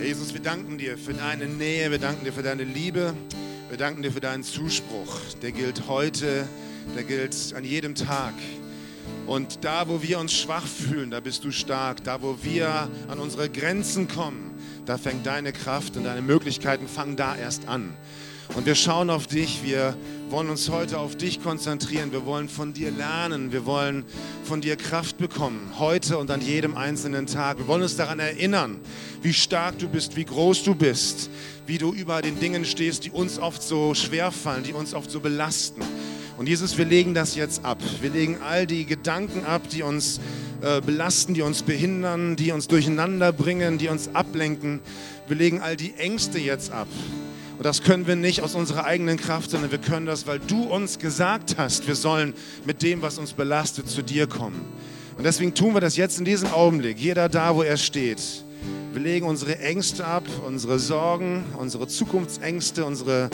Jesus, wir danken dir für deine Nähe, wir danken dir für deine Liebe, wir danken dir für deinen Zuspruch. Der gilt heute, der gilt an jedem Tag. Und da, wo wir uns schwach fühlen, da bist du stark. Da, wo wir an unsere Grenzen kommen, da fängt deine Kraft und deine Möglichkeiten fangen da erst an. Und wir schauen auf dich, wir wollen uns heute auf dich konzentrieren, wir wollen von dir lernen, wir wollen von dir Kraft bekommen, heute und an jedem einzelnen Tag. Wir wollen uns daran erinnern, wie stark du bist, wie groß du bist, wie du über den Dingen stehst, die uns oft so schwer fallen, die uns oft so belasten. Und Jesus, wir legen das jetzt ab. Wir legen all die Gedanken ab, die uns äh, belasten, die uns behindern, die uns durcheinander bringen, die uns ablenken. Wir legen all die Ängste jetzt ab. Und das können wir nicht aus unserer eigenen Kraft, sondern wir können das, weil du uns gesagt hast, wir sollen mit dem, was uns belastet, zu dir kommen. Und deswegen tun wir das jetzt in diesem Augenblick, jeder da, wo er steht. Wir legen unsere Ängste ab, unsere Sorgen, unsere Zukunftsängste, unsere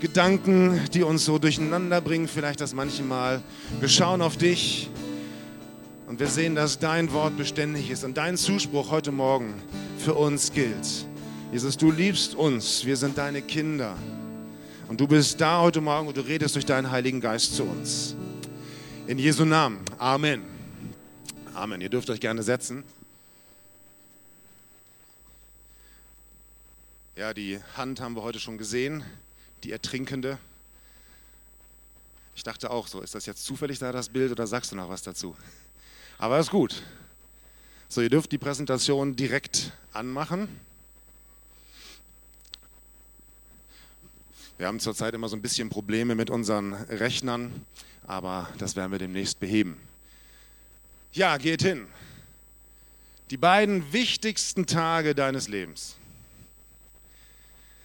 Gedanken, die uns so durcheinander bringen, vielleicht das manchmal. Wir schauen auf dich und wir sehen, dass dein Wort beständig ist und dein Zuspruch heute Morgen für uns gilt. Jesus, du liebst uns, wir sind deine Kinder. Und du bist da heute Morgen und du redest durch deinen Heiligen Geist zu uns. In Jesu Namen. Amen. Amen. Ihr dürft euch gerne setzen. Ja, die Hand haben wir heute schon gesehen, die Ertrinkende. Ich dachte auch so, ist das jetzt zufällig da das Bild oder sagst du noch was dazu? Aber ist gut. So, ihr dürft die Präsentation direkt anmachen. Wir haben zurzeit immer so ein bisschen Probleme mit unseren Rechnern, aber das werden wir demnächst beheben. Ja, geht hin. Die beiden wichtigsten Tage deines Lebens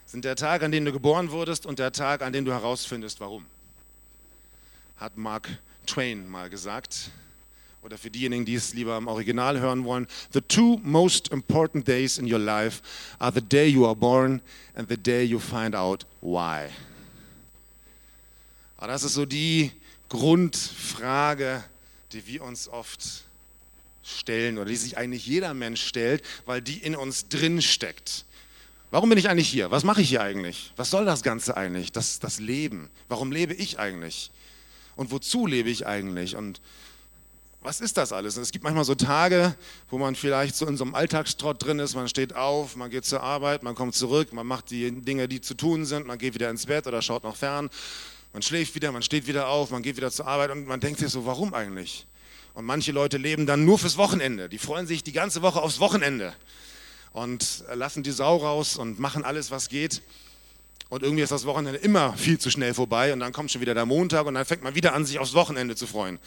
sind der Tag, an dem du geboren wurdest und der Tag, an dem du herausfindest, warum. Hat Mark Twain mal gesagt. Oder für diejenigen, die es lieber im Original hören wollen, the two most important days in your life are the day you are born and the day you find out why. Aber das ist so die Grundfrage, die wir uns oft stellen oder die sich eigentlich jeder Mensch stellt, weil die in uns drin steckt. Warum bin ich eigentlich hier? Was mache ich hier eigentlich? Was soll das Ganze eigentlich? Das, das Leben. Warum lebe ich eigentlich? Und wozu lebe ich eigentlich? Und was ist das alles? Es gibt manchmal so Tage, wo man vielleicht so in so einem Alltagstrott drin ist. Man steht auf, man geht zur Arbeit, man kommt zurück, man macht die Dinge, die zu tun sind, man geht wieder ins Bett oder schaut noch fern. Man schläft wieder, man steht wieder auf, man geht wieder zur Arbeit und man denkt sich so, warum eigentlich? Und manche Leute leben dann nur fürs Wochenende. Die freuen sich die ganze Woche aufs Wochenende und lassen die Sau raus und machen alles, was geht. Und irgendwie ist das Wochenende immer viel zu schnell vorbei und dann kommt schon wieder der Montag und dann fängt man wieder an, sich aufs Wochenende zu freuen.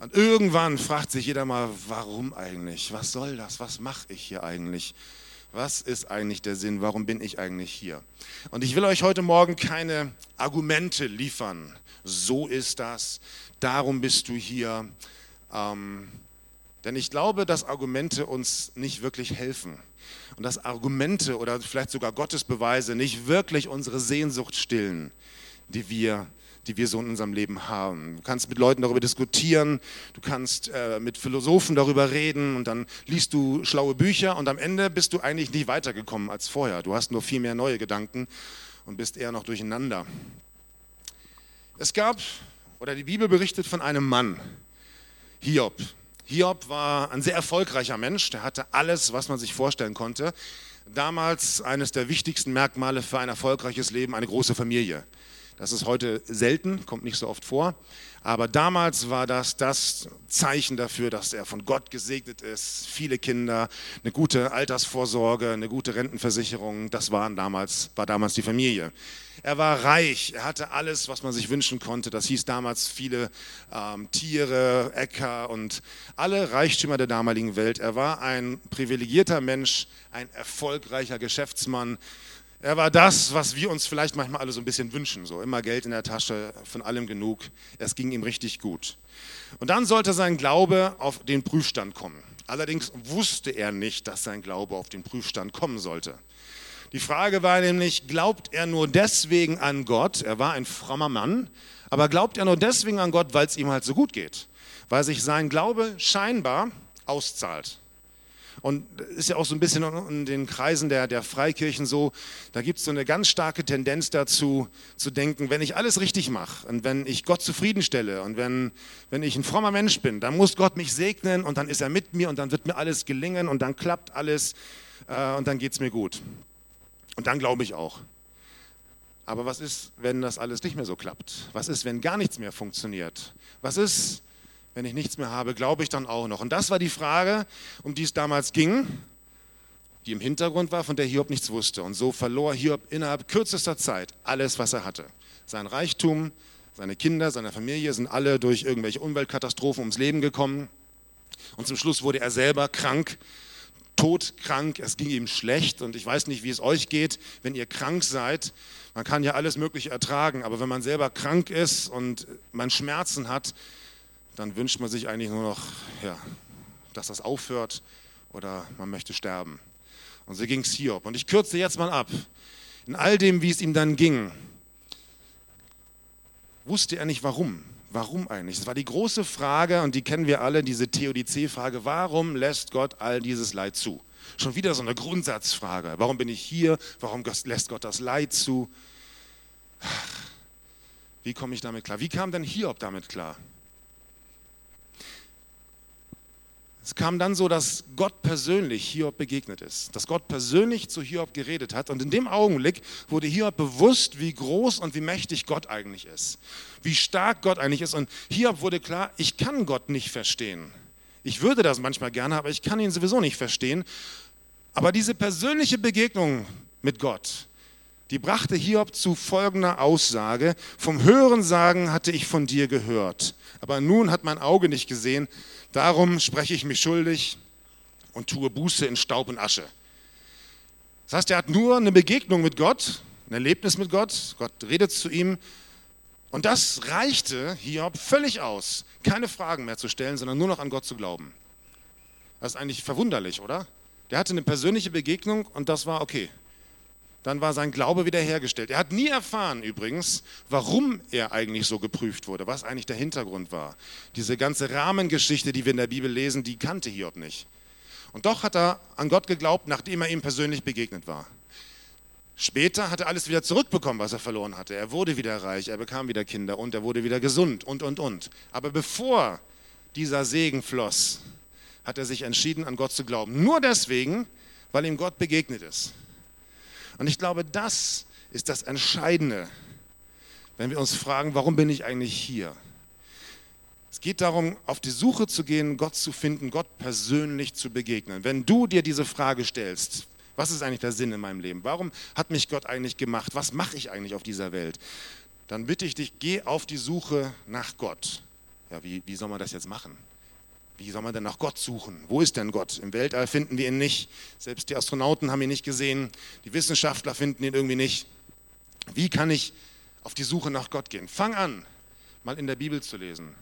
Und irgendwann fragt sich jeder mal, warum eigentlich? Was soll das? Was mache ich hier eigentlich? Was ist eigentlich der Sinn? Warum bin ich eigentlich hier? Und ich will euch heute Morgen keine Argumente liefern. So ist das. Darum bist du hier. Ähm, denn ich glaube, dass Argumente uns nicht wirklich helfen. Und dass Argumente oder vielleicht sogar Gottesbeweise nicht wirklich unsere Sehnsucht stillen, die wir die wir so in unserem Leben haben. Du kannst mit Leuten darüber diskutieren, du kannst äh, mit Philosophen darüber reden und dann liest du schlaue Bücher und am Ende bist du eigentlich nicht weitergekommen als vorher. Du hast nur viel mehr neue Gedanken und bist eher noch durcheinander. Es gab, oder die Bibel berichtet von einem Mann, Hiob. Hiob war ein sehr erfolgreicher Mensch, der hatte alles, was man sich vorstellen konnte. Damals eines der wichtigsten Merkmale für ein erfolgreiches Leben, eine große Familie. Das ist heute selten, kommt nicht so oft vor. Aber damals war das das Zeichen dafür, dass er von Gott gesegnet ist. Viele Kinder, eine gute Altersvorsorge, eine gute Rentenversicherung, das waren damals, war damals die Familie. Er war reich, er hatte alles, was man sich wünschen konnte. Das hieß damals viele ähm, Tiere, Äcker und alle Reichtümer der damaligen Welt. Er war ein privilegierter Mensch, ein erfolgreicher Geschäftsmann er war das, was wir uns vielleicht manchmal alle so ein bisschen wünschen. So immer Geld in der Tasche, von allem genug. Es ging ihm richtig gut. Und dann sollte sein Glaube auf den Prüfstand kommen. Allerdings wusste er nicht, dass sein Glaube auf den Prüfstand kommen sollte. Die Frage war nämlich, glaubt er nur deswegen an Gott? Er war ein frommer Mann, aber glaubt er nur deswegen an Gott, weil es ihm halt so gut geht? Weil sich sein Glaube scheinbar auszahlt. Und ist ja auch so ein bisschen in den Kreisen der, der Freikirchen so, da gibt es so eine ganz starke Tendenz dazu, zu denken, wenn ich alles richtig mache und wenn ich Gott zufriedenstelle und wenn, wenn ich ein frommer Mensch bin, dann muss Gott mich segnen und dann ist er mit mir und dann wird mir alles gelingen und dann klappt alles äh, und dann geht es mir gut. Und dann glaube ich auch. Aber was ist, wenn das alles nicht mehr so klappt? Was ist, wenn gar nichts mehr funktioniert? Was ist, wenn ich nichts mehr habe? Glaube ich dann auch noch? Und das war die Frage, um die es damals ging, die im Hintergrund war, von der Hiob nichts wusste. Und so verlor Hiob innerhalb kürzester Zeit alles, was er hatte. Sein Reichtum, seine Kinder, seine Familie sind alle durch irgendwelche Umweltkatastrophen ums Leben gekommen. Und zum Schluss wurde er selber krank todkrank, es ging ihm schlecht und ich weiß nicht, wie es euch geht, wenn ihr krank seid. Man kann ja alles Mögliche ertragen, aber wenn man selber krank ist und man Schmerzen hat, dann wünscht man sich eigentlich nur noch, ja, dass das aufhört oder man möchte sterben. Und so ging es Hiob. Und ich kürze jetzt mal ab. In all dem, wie es ihm dann ging, wusste er nicht warum. Warum eigentlich? Das war die große Frage und die kennen wir alle, diese Theodizee-Frage. Warum lässt Gott all dieses Leid zu? Schon wieder so eine Grundsatzfrage. Warum bin ich hier? Warum lässt Gott das Leid zu? Wie komme ich damit klar? Wie kam denn Hiob damit klar? Es kam dann so, dass Gott persönlich Hiob begegnet ist, dass Gott persönlich zu Hiob geredet hat. Und in dem Augenblick wurde Hiob bewusst, wie groß und wie mächtig Gott eigentlich ist, wie stark Gott eigentlich ist. Und Hiob wurde klar, ich kann Gott nicht verstehen. Ich würde das manchmal gerne, aber ich kann ihn sowieso nicht verstehen. Aber diese persönliche Begegnung mit Gott, die brachte Hiob zu folgender Aussage, vom Hörensagen hatte ich von dir gehört, aber nun hat mein Auge nicht gesehen, Darum spreche ich mich schuldig und tue Buße in Staub und Asche. Das heißt, er hat nur eine Begegnung mit Gott, ein Erlebnis mit Gott, Gott redet zu ihm und das reichte Hiob völlig aus, keine Fragen mehr zu stellen, sondern nur noch an Gott zu glauben. Das ist eigentlich verwunderlich, oder? Der hatte eine persönliche Begegnung und das war okay dann war sein Glaube wiederhergestellt. Er hat nie erfahren übrigens, warum er eigentlich so geprüft wurde, was eigentlich der Hintergrund war. Diese ganze Rahmengeschichte, die wir in der Bibel lesen, die kannte Hiob nicht. Und doch hat er an Gott geglaubt, nachdem er ihm persönlich begegnet war. Später hat er alles wieder zurückbekommen, was er verloren hatte. Er wurde wieder reich, er bekam wieder Kinder und er wurde wieder gesund und, und, und. Aber bevor dieser Segen floss, hat er sich entschieden, an Gott zu glauben. Nur deswegen, weil ihm Gott begegnet ist. Und ich glaube, das ist das Entscheidende, wenn wir uns fragen, warum bin ich eigentlich hier? Es geht darum, auf die Suche zu gehen, Gott zu finden, Gott persönlich zu begegnen. Wenn du dir diese Frage stellst, was ist eigentlich der Sinn in meinem Leben? Warum hat mich Gott eigentlich gemacht? Was mache ich eigentlich auf dieser Welt? Dann bitte ich dich, geh auf die Suche nach Gott. Ja, wie, wie soll man das jetzt machen? Wie soll man denn nach Gott suchen? Wo ist denn Gott? Im Weltall finden wir ihn nicht. Selbst die Astronauten haben ihn nicht gesehen. Die Wissenschaftler finden ihn irgendwie nicht. Wie kann ich auf die Suche nach Gott gehen? Fang an, mal in der Bibel zu lesen.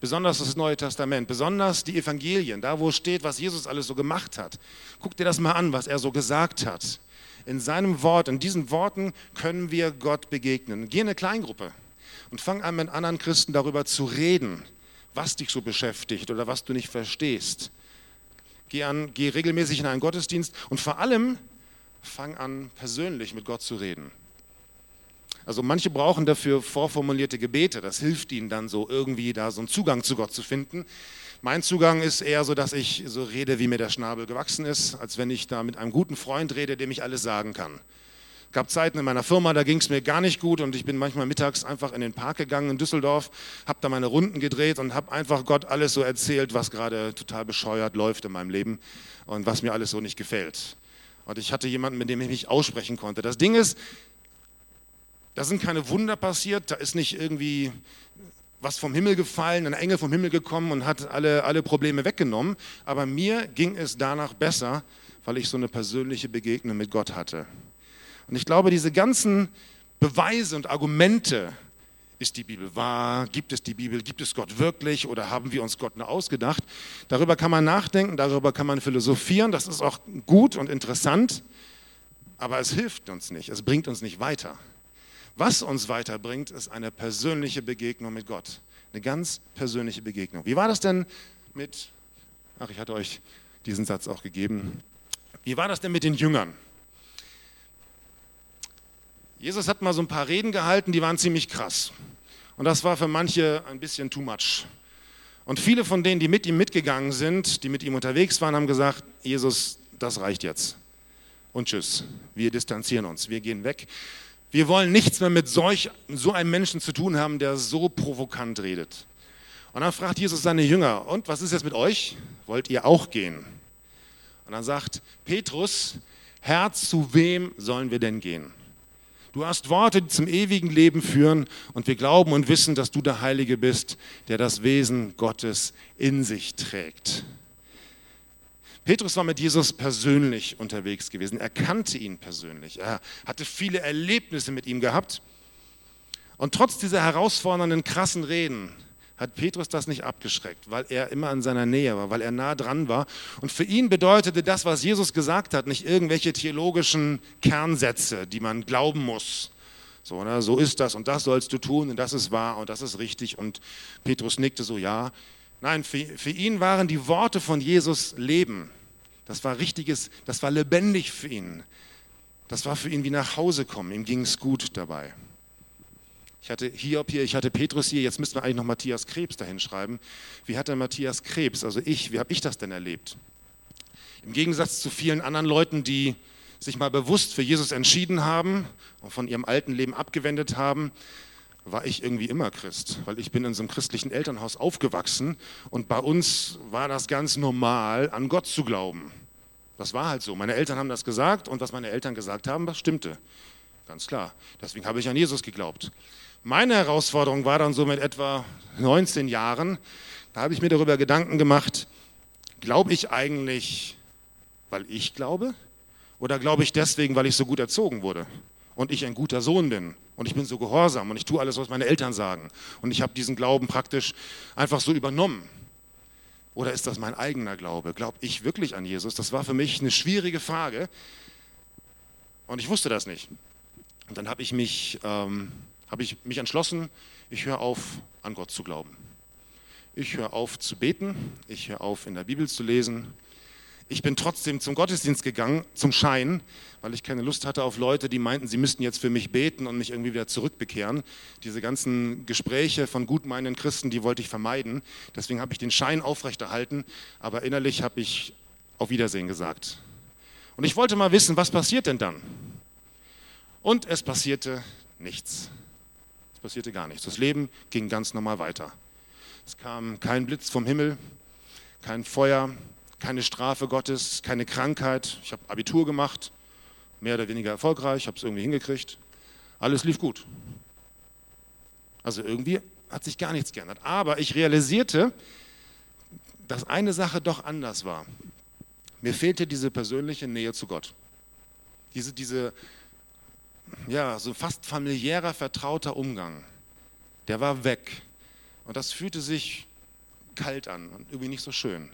Besonders das Neue Testament, besonders die Evangelien, da wo steht, was Jesus alles so gemacht hat. Guck dir das mal an, was er so gesagt hat. In seinem Wort, in diesen Worten können wir Gott begegnen. Geh in eine Kleingruppe und fang an, mit anderen Christen darüber zu reden was dich so beschäftigt oder was du nicht verstehst. Geh, an, geh regelmäßig in einen Gottesdienst und vor allem fang an, persönlich mit Gott zu reden. Also manche brauchen dafür vorformulierte Gebete, das hilft ihnen dann so irgendwie da so einen Zugang zu Gott zu finden. Mein Zugang ist eher so, dass ich so rede, wie mir der Schnabel gewachsen ist, als wenn ich da mit einem guten Freund rede, dem ich alles sagen kann gab Zeiten in meiner Firma, da ging es mir gar nicht gut und ich bin manchmal mittags einfach in den Park gegangen in Düsseldorf, habe da meine Runden gedreht und habe einfach Gott alles so erzählt, was gerade total bescheuert läuft in meinem Leben und was mir alles so nicht gefällt. Und ich hatte jemanden, mit dem ich mich aussprechen konnte. Das Ding ist, da sind keine Wunder passiert, da ist nicht irgendwie was vom Himmel gefallen, ein Engel vom Himmel gekommen und hat alle, alle Probleme weggenommen. Aber mir ging es danach besser, weil ich so eine persönliche Begegnung mit Gott hatte. Und ich glaube, diese ganzen Beweise und Argumente, ist die Bibel wahr? Gibt es die Bibel? Gibt es Gott wirklich? Oder haben wir uns Gott nur ausgedacht? Darüber kann man nachdenken, darüber kann man philosophieren. Das ist auch gut und interessant, aber es hilft uns nicht. Es bringt uns nicht weiter. Was uns weiterbringt, ist eine persönliche Begegnung mit Gott. Eine ganz persönliche Begegnung. Wie war das denn mit, ach, ich hatte euch diesen Satz auch gegeben. Wie war das denn mit den Jüngern? Jesus hat mal so ein paar Reden gehalten, die waren ziemlich krass. Und das war für manche ein bisschen too much. Und viele von denen, die mit ihm mitgegangen sind, die mit ihm unterwegs waren, haben gesagt, Jesus, das reicht jetzt. Und tschüss, wir distanzieren uns, wir gehen weg. Wir wollen nichts mehr mit solch, so einem Menschen zu tun haben, der so provokant redet. Und dann fragt Jesus seine Jünger, und was ist jetzt mit euch? Wollt ihr auch gehen? Und dann sagt Petrus, Herr, zu wem sollen wir denn gehen? Du hast Worte, die zum ewigen Leben führen und wir glauben und wissen, dass du der Heilige bist, der das Wesen Gottes in sich trägt. Petrus war mit Jesus persönlich unterwegs gewesen. Er kannte ihn persönlich. Er hatte viele Erlebnisse mit ihm gehabt. Und trotz dieser herausfordernden, krassen Reden hat Petrus das nicht abgeschreckt, weil er immer in seiner Nähe war, weil er nah dran war. Und für ihn bedeutete das, was Jesus gesagt hat, nicht irgendwelche theologischen Kernsätze, die man glauben muss. So, ne, so ist das und das sollst du tun und das ist wahr und das ist richtig. Und Petrus nickte so, ja. Nein, für, für ihn waren die Worte von Jesus Leben. Das war richtiges, das war lebendig für ihn. Das war für ihn wie nach Hause kommen. Ihm ging es gut dabei. Ich hatte Hiob hier, ich hatte Petrus hier, jetzt müssten wir eigentlich noch Matthias Krebs dahin schreiben. Wie hat denn Matthias Krebs, also ich, wie habe ich das denn erlebt? Im Gegensatz zu vielen anderen Leuten, die sich mal bewusst für Jesus entschieden haben und von ihrem alten Leben abgewendet haben, war ich irgendwie immer Christ, weil ich bin in so einem christlichen Elternhaus aufgewachsen und bei uns war das ganz normal, an Gott zu glauben. Das war halt so. Meine Eltern haben das gesagt und was meine Eltern gesagt haben, das stimmte. Ganz klar. Deswegen habe ich an Jesus geglaubt. Meine Herausforderung war dann so mit etwa 19 Jahren, da habe ich mir darüber Gedanken gemacht, glaube ich eigentlich, weil ich glaube? Oder glaube ich deswegen, weil ich so gut erzogen wurde und ich ein guter Sohn bin und ich bin so gehorsam und ich tue alles, was meine Eltern sagen und ich habe diesen Glauben praktisch einfach so übernommen? Oder ist das mein eigener Glaube? Glaube ich wirklich an Jesus? Das war für mich eine schwierige Frage und ich wusste das nicht. Und dann habe ich mich ähm, habe ich mich entschlossen, ich höre auf, an Gott zu glauben. Ich höre auf zu beten, ich höre auf, in der Bibel zu lesen. Ich bin trotzdem zum Gottesdienst gegangen, zum Schein, weil ich keine Lust hatte auf Leute, die meinten, sie müssten jetzt für mich beten und mich irgendwie wieder zurückbekehren. Diese ganzen Gespräche von gutmeinenden Christen, die wollte ich vermeiden. Deswegen habe ich den Schein aufrechterhalten, aber innerlich habe ich auf Wiedersehen gesagt. Und ich wollte mal wissen, was passiert denn dann? Und es passierte nichts. Es passierte gar nichts. Das Leben ging ganz normal weiter. Es kam kein Blitz vom Himmel, kein Feuer, keine Strafe Gottes, keine Krankheit. Ich habe Abitur gemacht, mehr oder weniger erfolgreich, habe es irgendwie hingekriegt. Alles lief gut. Also irgendwie hat sich gar nichts geändert. Aber ich realisierte, dass eine Sache doch anders war. Mir fehlte diese persönliche Nähe zu Gott. Diese, diese ja, so fast familiärer, vertrauter Umgang, der war weg. Und das fühlte sich kalt an und irgendwie nicht so schön.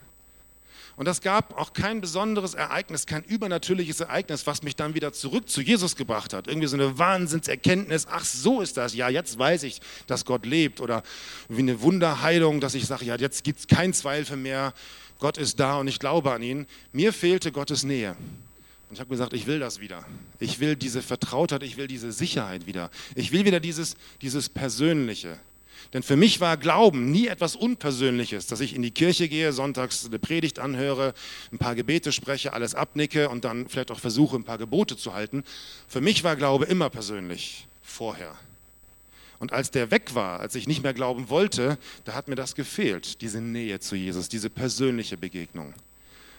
Und es gab auch kein besonderes Ereignis, kein übernatürliches Ereignis, was mich dann wieder zurück zu Jesus gebracht hat. Irgendwie so eine Wahnsinnserkenntnis, ach so ist das, ja, jetzt weiß ich, dass Gott lebt. Oder wie eine Wunderheilung, dass ich sage, ja, jetzt gibt es keinen Zweifel mehr, Gott ist da und ich glaube an ihn. Mir fehlte Gottes Nähe. Und ich habe gesagt, ich will das wieder. Ich will diese Vertrautheit, ich will diese Sicherheit wieder. Ich will wieder dieses, dieses Persönliche. Denn für mich war Glauben nie etwas Unpersönliches, dass ich in die Kirche gehe, sonntags eine Predigt anhöre, ein paar Gebete spreche, alles abnicke und dann vielleicht auch versuche, ein paar Gebote zu halten. Für mich war Glaube immer persönlich, vorher. Und als der weg war, als ich nicht mehr glauben wollte, da hat mir das gefehlt, diese Nähe zu Jesus, diese persönliche Begegnung.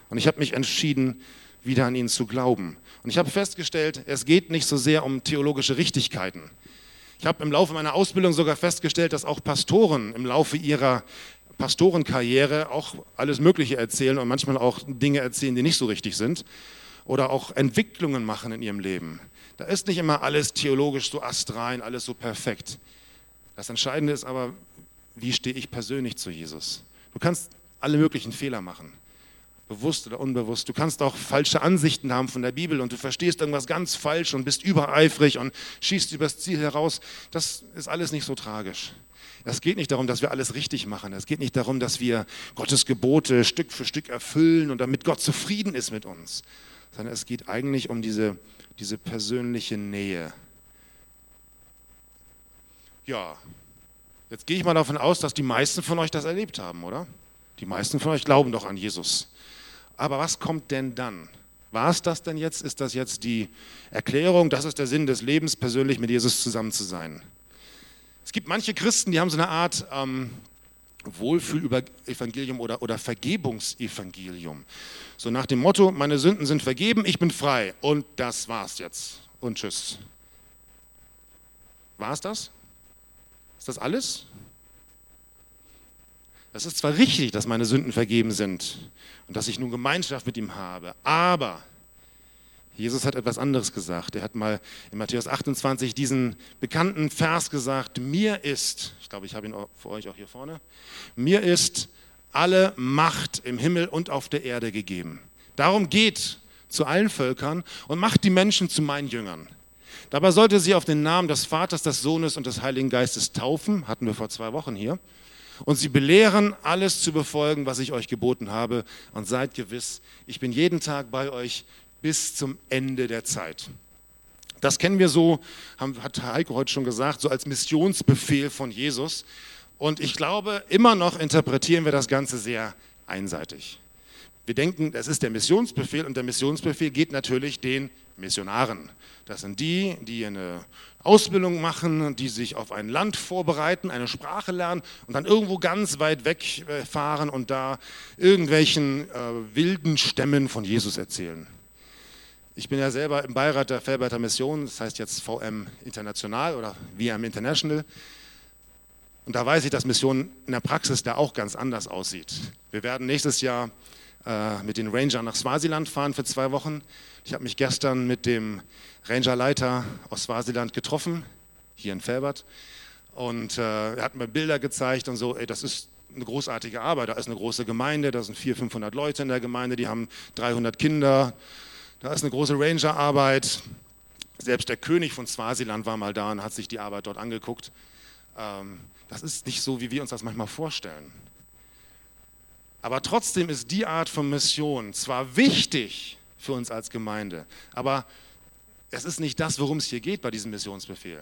Und ich habe mich entschieden, wieder an ihn zu glauben. Und ich habe festgestellt, es geht nicht so sehr um theologische Richtigkeiten. Ich habe im Laufe meiner Ausbildung sogar festgestellt, dass auch Pastoren im Laufe ihrer Pastorenkarriere auch alles Mögliche erzählen und manchmal auch Dinge erzählen, die nicht so richtig sind oder auch Entwicklungen machen in ihrem Leben. Da ist nicht immer alles theologisch so astrein, alles so perfekt. Das Entscheidende ist aber, wie stehe ich persönlich zu Jesus? Du kannst alle möglichen Fehler machen. Bewusst oder unbewusst. Du kannst auch falsche Ansichten haben von der Bibel und du verstehst irgendwas ganz falsch und bist übereifrig und schießt übers Ziel heraus. Das ist alles nicht so tragisch. Es geht nicht darum, dass wir alles richtig machen. Es geht nicht darum, dass wir Gottes Gebote Stück für Stück erfüllen und damit Gott zufrieden ist mit uns, sondern es geht eigentlich um diese, diese persönliche Nähe. Ja, jetzt gehe ich mal davon aus, dass die meisten von euch das erlebt haben, oder? Die meisten von euch glauben doch an Jesus. Aber was kommt denn dann? War es das denn jetzt? Ist das jetzt die Erklärung? Das ist der Sinn des Lebens, persönlich mit Jesus zusammen zu sein. Es gibt manche Christen, die haben so eine Art ähm, Wohlfühlevangelium oder, oder Vergebungsevangelium. So nach dem Motto, meine Sünden sind vergeben, ich bin frei und das war's jetzt. Und tschüss. War es das? Ist das alles? Es ist zwar richtig, dass meine Sünden vergeben sind und dass ich nun Gemeinschaft mit ihm habe, aber Jesus hat etwas anderes gesagt. Er hat mal in Matthäus 28 diesen bekannten Vers gesagt, mir ist, ich glaube, ich habe ihn für euch auch hier vorne, mir ist alle Macht im Himmel und auf der Erde gegeben. Darum geht zu allen Völkern und macht die Menschen zu meinen Jüngern. Dabei sollte sie auf den Namen des Vaters, des Sohnes und des Heiligen Geistes taufen, hatten wir vor zwei Wochen hier und sie belehren, alles zu befolgen, was ich euch geboten habe. Und seid gewiss, ich bin jeden Tag bei euch bis zum Ende der Zeit. Das kennen wir so, hat Heiko heute schon gesagt, so als Missionsbefehl von Jesus. Und ich glaube, immer noch interpretieren wir das Ganze sehr einseitig. Wir denken, das ist der Missionsbefehl und der Missionsbefehl geht natürlich den Missionaren. Das sind die, die eine Ausbildung machen, die sich auf ein Land vorbereiten, eine Sprache lernen und dann irgendwo ganz weit weg äh, fahren und da irgendwelchen äh, wilden Stämmen von Jesus erzählen. Ich bin ja selber im Beirat der Felberter Mission, das heißt jetzt VM International oder VM International. Und da weiß ich, dass Mission in der Praxis da auch ganz anders aussieht. Wir werden nächstes Jahr äh, mit den Rangern nach Swasiland fahren für zwei Wochen. Ich habe mich gestern mit dem Rangerleiter aus Swasiland getroffen, hier in Felbert. Und äh, er hat mir Bilder gezeigt und so, ey, das ist eine großartige Arbeit. Da ist eine große Gemeinde, da sind 400, 500 Leute in der Gemeinde, die haben 300 Kinder. Da ist eine große Rangerarbeit. Selbst der König von Swasiland war mal da und hat sich die Arbeit dort angeguckt. Ähm, das ist nicht so, wie wir uns das manchmal vorstellen. Aber trotzdem ist die Art von Mission zwar wichtig für uns als Gemeinde, aber es ist nicht das, worum es hier geht bei diesem Missionsbefehl.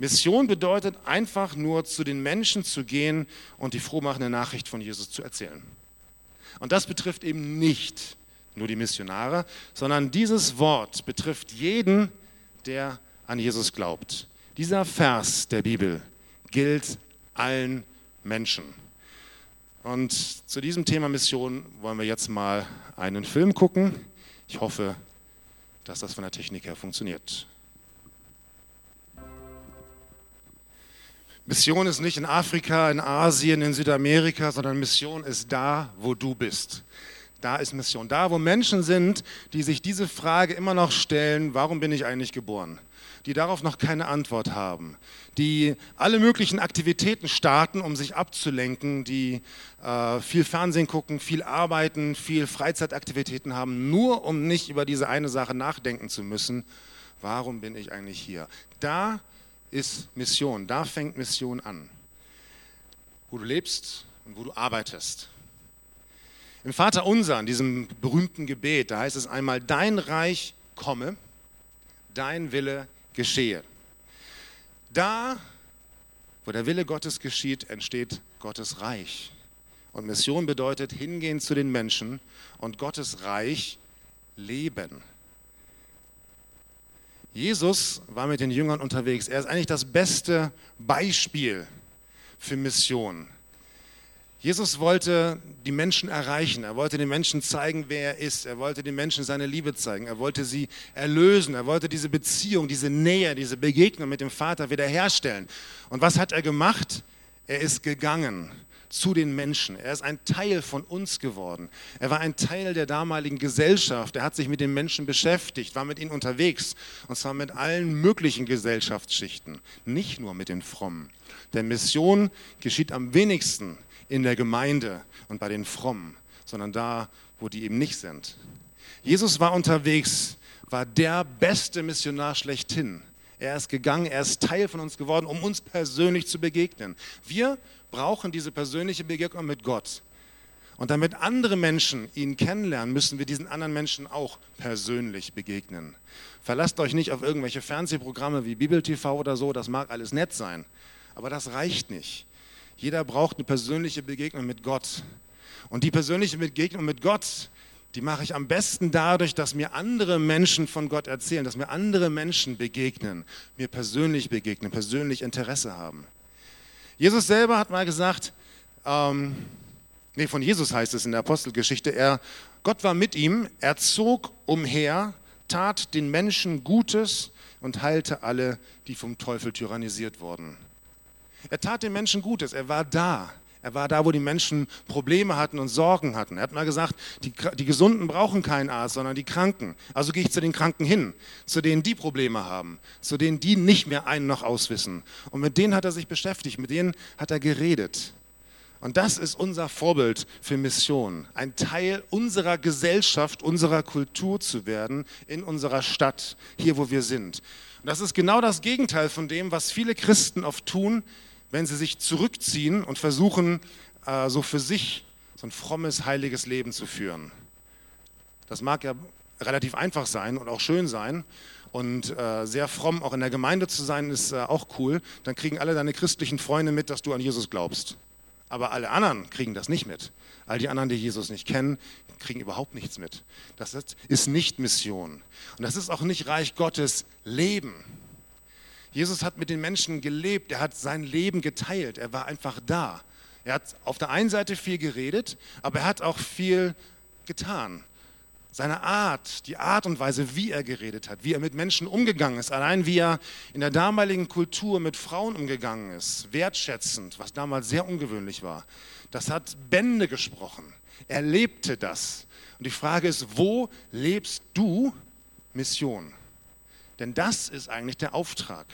Mission bedeutet einfach nur zu den Menschen zu gehen und die frohmachende Nachricht von Jesus zu erzählen. Und das betrifft eben nicht nur die Missionare, sondern dieses Wort betrifft jeden, der an Jesus glaubt. Dieser Vers der Bibel gilt allen Menschen. Und zu diesem Thema Mission wollen wir jetzt mal einen Film gucken. Ich hoffe, dass das von der Technik her funktioniert. Mission ist nicht in Afrika, in Asien, in Südamerika, sondern Mission ist da, wo du bist. Da ist Mission. Da, wo Menschen sind, die sich diese Frage immer noch stellen, warum bin ich eigentlich geboren? Die darauf noch keine Antwort haben. Die alle möglichen Aktivitäten starten, um sich abzulenken, die äh, viel Fernsehen gucken, viel arbeiten, viel Freizeitaktivitäten haben, nur um nicht über diese eine Sache nachdenken zu müssen. Warum bin ich eigentlich hier? Da ist Mission, da fängt Mission an. Wo du lebst und wo du arbeitest. Im Vater Unser, in diesem berühmten Gebet, da heißt es einmal, dein Reich komme, dein Wille geschehe. Da, wo der Wille Gottes geschieht, entsteht Gottes Reich. Und Mission bedeutet hingehen zu den Menschen und Gottes Reich leben. Jesus war mit den Jüngern unterwegs. Er ist eigentlich das beste Beispiel für Mission. Jesus wollte die Menschen erreichen. Er wollte den Menschen zeigen, wer er ist. Er wollte den Menschen seine Liebe zeigen. Er wollte sie erlösen. Er wollte diese Beziehung, diese Nähe, diese Begegnung mit dem Vater wiederherstellen. Und was hat er gemacht? Er ist gegangen zu den Menschen. Er ist ein Teil von uns geworden. Er war ein Teil der damaligen Gesellschaft. Er hat sich mit den Menschen beschäftigt, war mit ihnen unterwegs. Und zwar mit allen möglichen Gesellschaftsschichten, nicht nur mit den Frommen. Denn Mission geschieht am wenigsten in der Gemeinde und bei den Frommen, sondern da, wo die eben nicht sind. Jesus war unterwegs, war der beste Missionar schlechthin. Er ist gegangen, er ist Teil von uns geworden, um uns persönlich zu begegnen. Wir brauchen diese persönliche Begegnung mit Gott. Und damit andere Menschen ihn kennenlernen, müssen wir diesen anderen Menschen auch persönlich begegnen. Verlasst euch nicht auf irgendwelche Fernsehprogramme wie Bibel TV oder so, das mag alles nett sein, aber das reicht nicht. Jeder braucht eine persönliche Begegnung mit Gott. Und die persönliche Begegnung mit Gott, die mache ich am besten dadurch, dass mir andere Menschen von Gott erzählen, dass mir andere Menschen begegnen, mir persönlich begegnen, persönlich Interesse haben. Jesus selber hat mal gesagt, ähm, nee, von Jesus heißt es in der Apostelgeschichte, er, Gott war mit ihm, er zog umher, tat den Menschen Gutes und heilte alle, die vom Teufel tyrannisiert wurden. Er tat den Menschen Gutes, er war da. Er war da, wo die Menschen Probleme hatten und Sorgen hatten. Er hat mal gesagt, die, die Gesunden brauchen keinen Arzt, sondern die Kranken. Also gehe ich zu den Kranken hin, zu denen die Probleme haben, zu denen die nicht mehr einen noch auswissen. Und mit denen hat er sich beschäftigt, mit denen hat er geredet. Und das ist unser Vorbild für Mission, ein Teil unserer Gesellschaft, unserer Kultur zu werden, in unserer Stadt, hier wo wir sind. Und das ist genau das Gegenteil von dem, was viele Christen oft tun, wenn sie sich zurückziehen und versuchen, äh, so für sich so ein frommes, heiliges Leben zu führen. Das mag ja relativ einfach sein und auch schön sein. Und äh, sehr fromm auch in der Gemeinde zu sein, ist äh, auch cool. Dann kriegen alle deine christlichen Freunde mit, dass du an Jesus glaubst. Aber alle anderen kriegen das nicht mit. All die anderen, die Jesus nicht kennen, kriegen überhaupt nichts mit. Das ist nicht Mission. Und das ist auch nicht Reich Gottes Leben. Jesus hat mit den Menschen gelebt, er hat sein Leben geteilt, er war einfach da. Er hat auf der einen Seite viel geredet, aber er hat auch viel getan. Seine Art, die Art und Weise, wie er geredet hat, wie er mit Menschen umgegangen ist, allein wie er in der damaligen Kultur mit Frauen umgegangen ist, wertschätzend, was damals sehr ungewöhnlich war, das hat Bände gesprochen. Er lebte das. Und die Frage ist, wo lebst du Mission? Denn das ist eigentlich der Auftrag.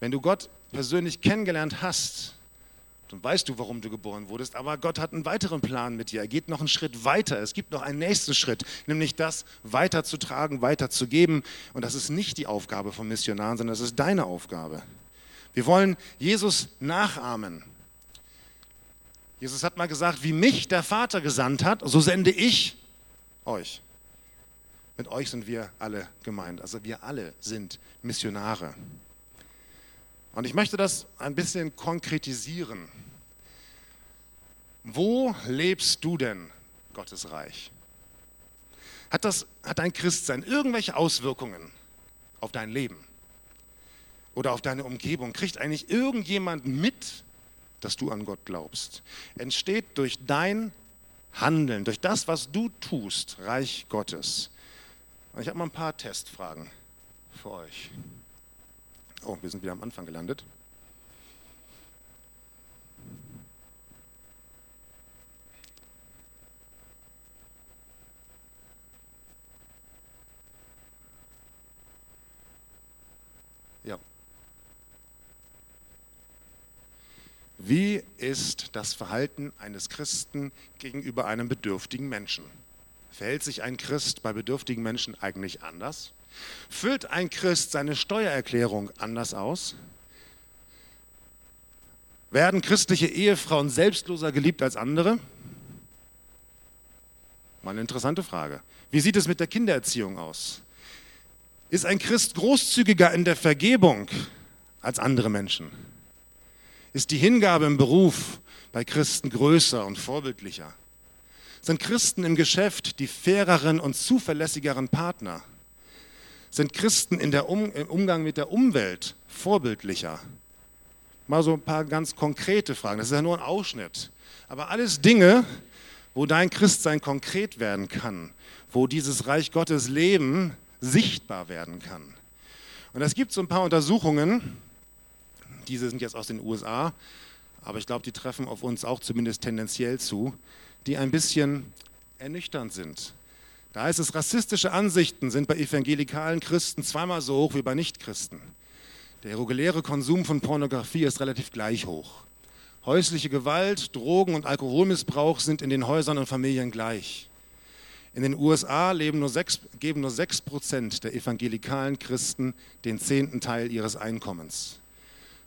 Wenn du Gott persönlich kennengelernt hast, dann weißt du, warum du geboren wurdest, aber Gott hat einen weiteren Plan mit dir. Er geht noch einen Schritt weiter. Es gibt noch einen nächsten Schritt, nämlich das weiterzutragen, weiterzugeben. Und das ist nicht die Aufgabe von Missionaren, sondern das ist deine Aufgabe. Wir wollen Jesus nachahmen. Jesus hat mal gesagt, wie mich der Vater gesandt hat, so sende ich euch. Mit euch sind wir alle gemeint. Also wir alle sind Missionare. Und ich möchte das ein bisschen konkretisieren. Wo lebst du denn Gottes Reich? Hat, das, hat dein Christsein irgendwelche Auswirkungen auf dein Leben oder auf deine Umgebung? Kriegt eigentlich irgendjemand mit, dass du an Gott glaubst? Entsteht durch dein Handeln, durch das, was du tust, Reich Gottes? Ich habe mal ein paar Testfragen für euch. Oh, wir sind wieder am Anfang gelandet. Ja. Wie ist das Verhalten eines Christen gegenüber einem bedürftigen Menschen? Verhält sich ein Christ bei bedürftigen Menschen eigentlich anders? Füllt ein Christ seine Steuererklärung anders aus? Werden christliche Ehefrauen selbstloser geliebt als andere? Mal eine interessante Frage. Wie sieht es mit der Kindererziehung aus? Ist ein Christ großzügiger in der Vergebung als andere Menschen? Ist die Hingabe im Beruf bei Christen größer und vorbildlicher? Sind Christen im Geschäft die faireren und zuverlässigeren Partner? Sind Christen in der um, im Umgang mit der Umwelt vorbildlicher? Mal so ein paar ganz konkrete Fragen. Das ist ja nur ein Ausschnitt. Aber alles Dinge, wo dein Christsein konkret werden kann, wo dieses Reich Gottes Leben sichtbar werden kann. Und es gibt so ein paar Untersuchungen, diese sind jetzt aus den USA, aber ich glaube, die treffen auf uns auch zumindest tendenziell zu, die ein bisschen ernüchternd sind. Da heißt es, rassistische Ansichten sind bei evangelikalen Christen zweimal so hoch wie bei Nichtchristen. Der reguläre Konsum von Pornografie ist relativ gleich hoch. Häusliche Gewalt, Drogen und Alkoholmissbrauch sind in den Häusern und Familien gleich. In den USA nur 6, geben nur 6 Prozent der evangelikalen Christen den zehnten Teil ihres Einkommens.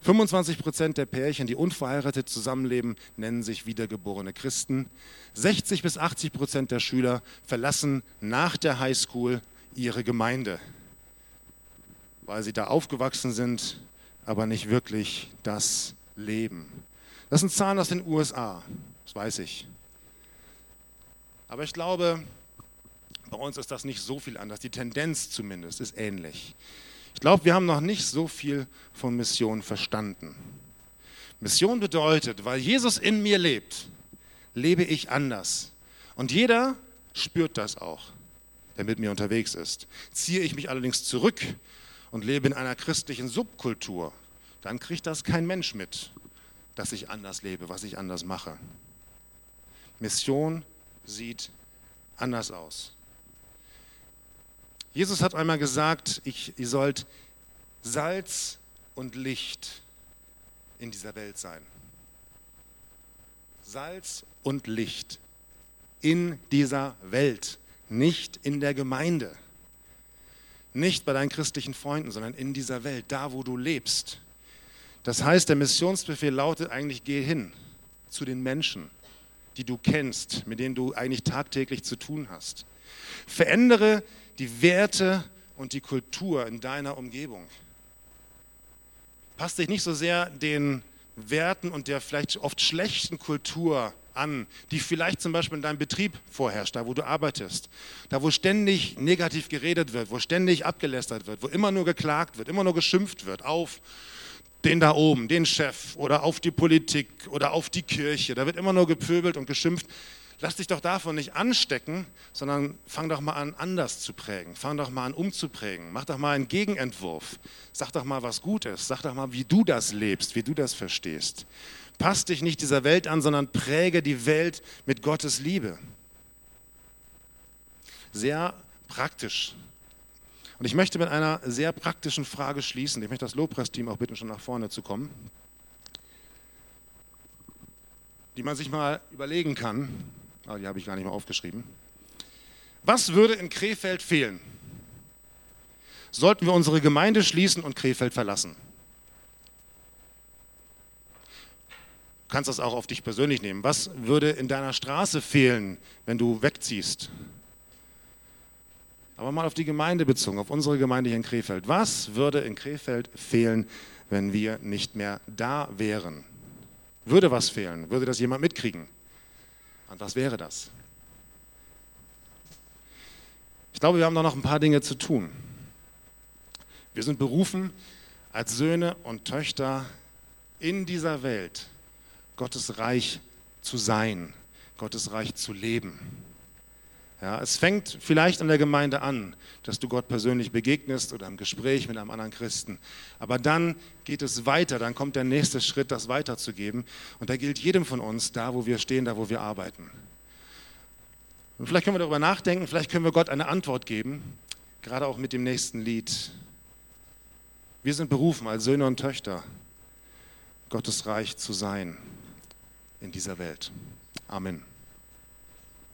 25 Prozent der Pärchen, die unverheiratet zusammenleben, nennen sich wiedergeborene Christen. 60 bis 80 Prozent der Schüler verlassen nach der Highschool ihre Gemeinde, weil sie da aufgewachsen sind, aber nicht wirklich das leben. Das sind Zahlen aus den USA, das weiß ich. Aber ich glaube, bei uns ist das nicht so viel anders. Die Tendenz zumindest ist ähnlich. Ich glaube, wir haben noch nicht so viel von Mission verstanden. Mission bedeutet, weil Jesus in mir lebt, lebe ich anders. Und jeder spürt das auch, der mit mir unterwegs ist. Ziehe ich mich allerdings zurück und lebe in einer christlichen Subkultur, dann kriegt das kein Mensch mit, dass ich anders lebe, was ich anders mache. Mission sieht anders aus. Jesus hat einmal gesagt, ich, ihr sollt Salz und Licht in dieser Welt sein. Salz und Licht in dieser Welt, nicht in der Gemeinde, nicht bei deinen christlichen Freunden, sondern in dieser Welt, da wo du lebst. Das heißt, der Missionsbefehl lautet eigentlich, geh hin zu den Menschen, die du kennst, mit denen du eigentlich tagtäglich zu tun hast. Verändere die Werte und die Kultur in deiner Umgebung. Passt dich nicht so sehr den Werten und der vielleicht oft schlechten Kultur an, die vielleicht zum Beispiel in deinem Betrieb vorherrscht, da wo du arbeitest, da wo ständig negativ geredet wird, wo ständig abgelästert wird, wo immer nur geklagt wird, immer nur geschimpft wird auf den da oben, den Chef oder auf die Politik oder auf die Kirche. Da wird immer nur gepöbelt und geschimpft. Lass dich doch davon nicht anstecken, sondern fang doch mal an, anders zu prägen. Fang doch mal an, umzuprägen. Mach doch mal einen Gegenentwurf. Sag doch mal, was gut ist. Sag doch mal, wie du das lebst, wie du das verstehst. Pass dich nicht dieser Welt an, sondern präge die Welt mit Gottes Liebe. Sehr praktisch. Und ich möchte mit einer sehr praktischen Frage schließen. Ich möchte das Lobpreisteam auch bitten, schon nach vorne zu kommen. Die man sich mal überlegen kann, Ah, die habe ich gar nicht mehr aufgeschrieben. Was würde in Krefeld fehlen? Sollten wir unsere Gemeinde schließen und Krefeld verlassen? Du kannst das auch auf dich persönlich nehmen. Was würde in deiner Straße fehlen, wenn du wegziehst? Aber mal auf die Gemeinde bezogen, auf unsere Gemeinde hier in Krefeld. Was würde in Krefeld fehlen, wenn wir nicht mehr da wären? Würde was fehlen? Würde das jemand mitkriegen? Und was wäre das? Ich glaube, wir haben da noch ein paar Dinge zu tun. Wir sind berufen, als Söhne und Töchter in dieser Welt Gottes Reich zu sein, Gottes Reich zu leben. Ja, es fängt vielleicht an der Gemeinde an, dass du Gott persönlich begegnest oder im Gespräch mit einem anderen Christen. Aber dann geht es weiter, dann kommt der nächste Schritt, das weiterzugeben. Und da gilt jedem von uns, da wo wir stehen, da wo wir arbeiten. Und vielleicht können wir darüber nachdenken, vielleicht können wir Gott eine Antwort geben, gerade auch mit dem nächsten Lied. Wir sind berufen, als Söhne und Töchter Gottes Reich zu sein in dieser Welt. Amen.